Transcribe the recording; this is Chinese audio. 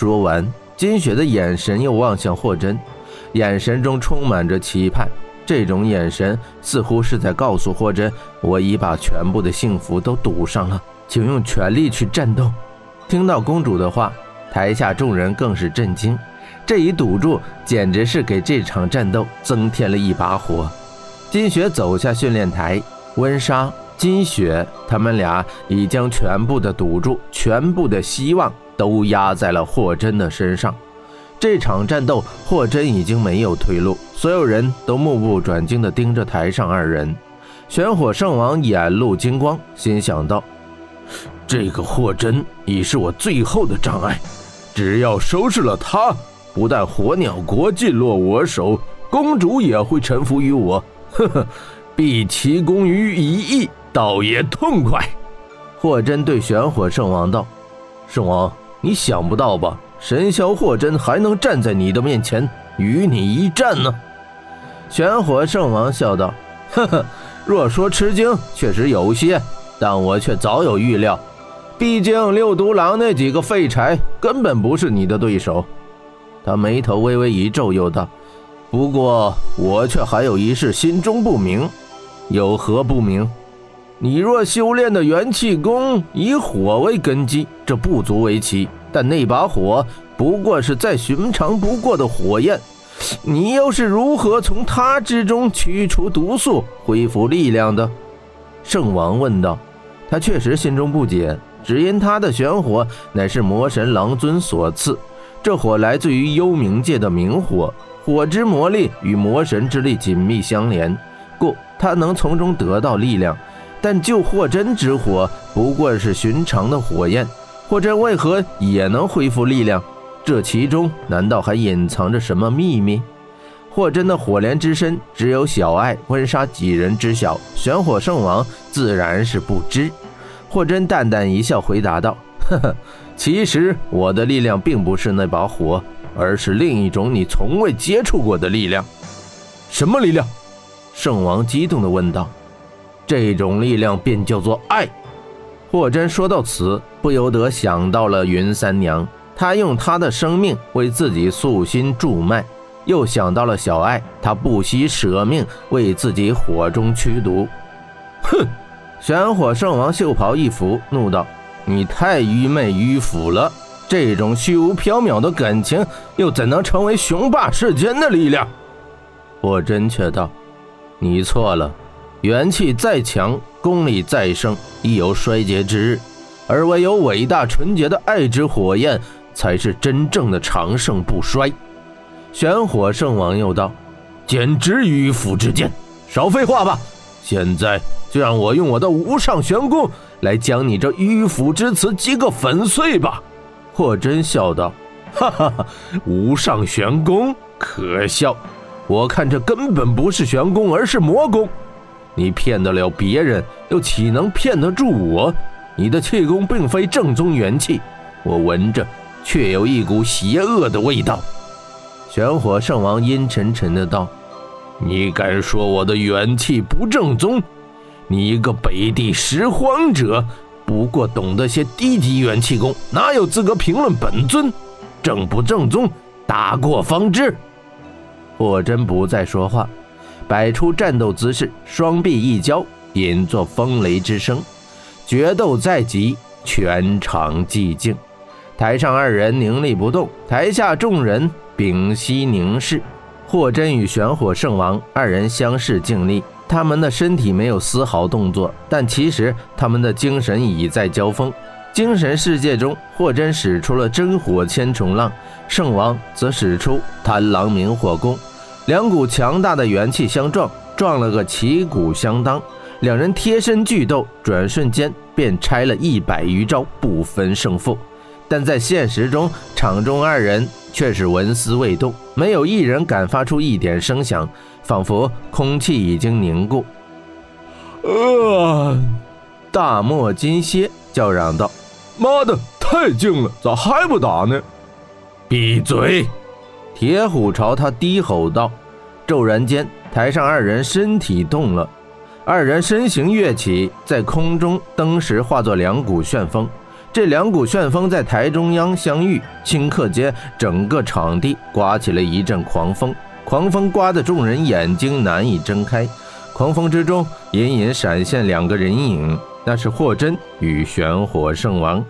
说完，金雪的眼神又望向霍真，眼神中充满着期盼。这种眼神似乎是在告诉霍真：“我已把全部的幸福都赌上了，请用全力去战斗。”听到公主的话，台下众人更是震惊。这一赌注简直是给这场战斗增添了一把火。金雪走下训练台，温莎、金雪他们俩已将全部的赌注、全部的希望都压在了霍真的身上。这场战斗，霍真已经没有退路，所有人都目不转睛地盯着台上二人。玄火圣王眼露金光，心想道：“这个霍真已是我最后的障碍，只要收拾了他，不但火鸟国尽落我手，公主也会臣服于我。呵呵，毕其功于一役，倒也痛快。”霍真对玄火圣王道：“圣王，你想不到吧？”神霄霍真还能站在你的面前与你一战呢？玄火圣王笑道：“ 呵呵，若说吃惊，确实有些，但我却早有预料。毕竟六毒狼那几个废柴根本不是你的对手。”他眉头微微一皱，又道：“不过我却还有一事心中不明，有何不明？你若修炼的元气功以火为根基，这不足为奇。”但那把火不过是再寻常不过的火焰，你又是如何从它之中驱除毒素、恢复力量的？圣王问道。他确实心中不解，只因他的玄火乃是魔神狼尊所赐，这火来自于幽冥界的冥火，火之魔力与魔神之力紧密相连，故他能从中得到力量。但救霍真之火不过是寻常的火焰。霍真为何也能恢复力量？这其中难道还隐藏着什么秘密？霍真的火莲之身只有小爱、温莎几人知晓，玄火圣王自然是不知。霍真淡淡一笑，回答道：“呵呵，其实我的力量并不是那把火，而是另一种你从未接触过的力量。什么力量？”圣王激动地问道：“这种力量便叫做爱。”霍真说到此，不由得想到了云三娘，她用她的生命为自己塑心助脉；又想到了小爱，她不惜舍命为自己火中驱毒。哼！玄火圣王袖袍一拂，怒道：“你太愚昧迂腐了！这种虚无缥缈的感情，又怎能成为雄霸世间的力量？”霍真却道：“你错了。”元气再强，功力再盛，亦有衰竭之日，而唯有伟大纯洁的爱之火焰，才是真正的长盛不衰。玄火圣王又道：“简直迂腐之见，少废话吧！现在就让我用我的无上玄功来将你这迂腐之词击个粉碎吧！”霍真笑道：“哈哈哈，无上玄功，可笑！我看这根本不是玄功，而是魔功。”你骗得了别人，又岂能骗得住我？你的气功并非正宗元气，我闻着却有一股邪恶的味道。玄火圣王阴沉沉的道：“你敢说我的元气不正宗？你一个北地拾荒者，不过懂得些低级元气功，哪有资格评论本尊正不正宗？打过方知。”霍真不再说话。摆出战斗姿势，双臂一交，引作风雷之声。决斗在即，全场寂静。台上二人凝立不动，台下众人屏息凝视。霍真与玄火圣王二人相视静立，他们的身体没有丝毫动作，但其实他们的精神已在交锋。精神世界中，霍真使出了真火千重浪，圣王则使出贪狼明火功。两股强大的元气相撞，撞了个旗鼓相当。两人贴身巨斗，转瞬间便拆了一百余招，不分胜负。但在现实中，场中二人却是纹丝未动，没有一人敢发出一点声响，仿佛空气已经凝固。呃！大漠金蝎叫嚷道：“妈的，太静了，咋还不打呢？”闭嘴！铁虎朝他低吼道。骤然间，台上二人身体动了，二人身形跃起，在空中登时化作两股旋风，这两股旋风在台中央相遇，顷刻间，整个场地刮起了一阵狂风。狂风刮得众人眼睛难以睁开。狂风之中，隐隐闪现两个人影，那是霍真与玄火圣王。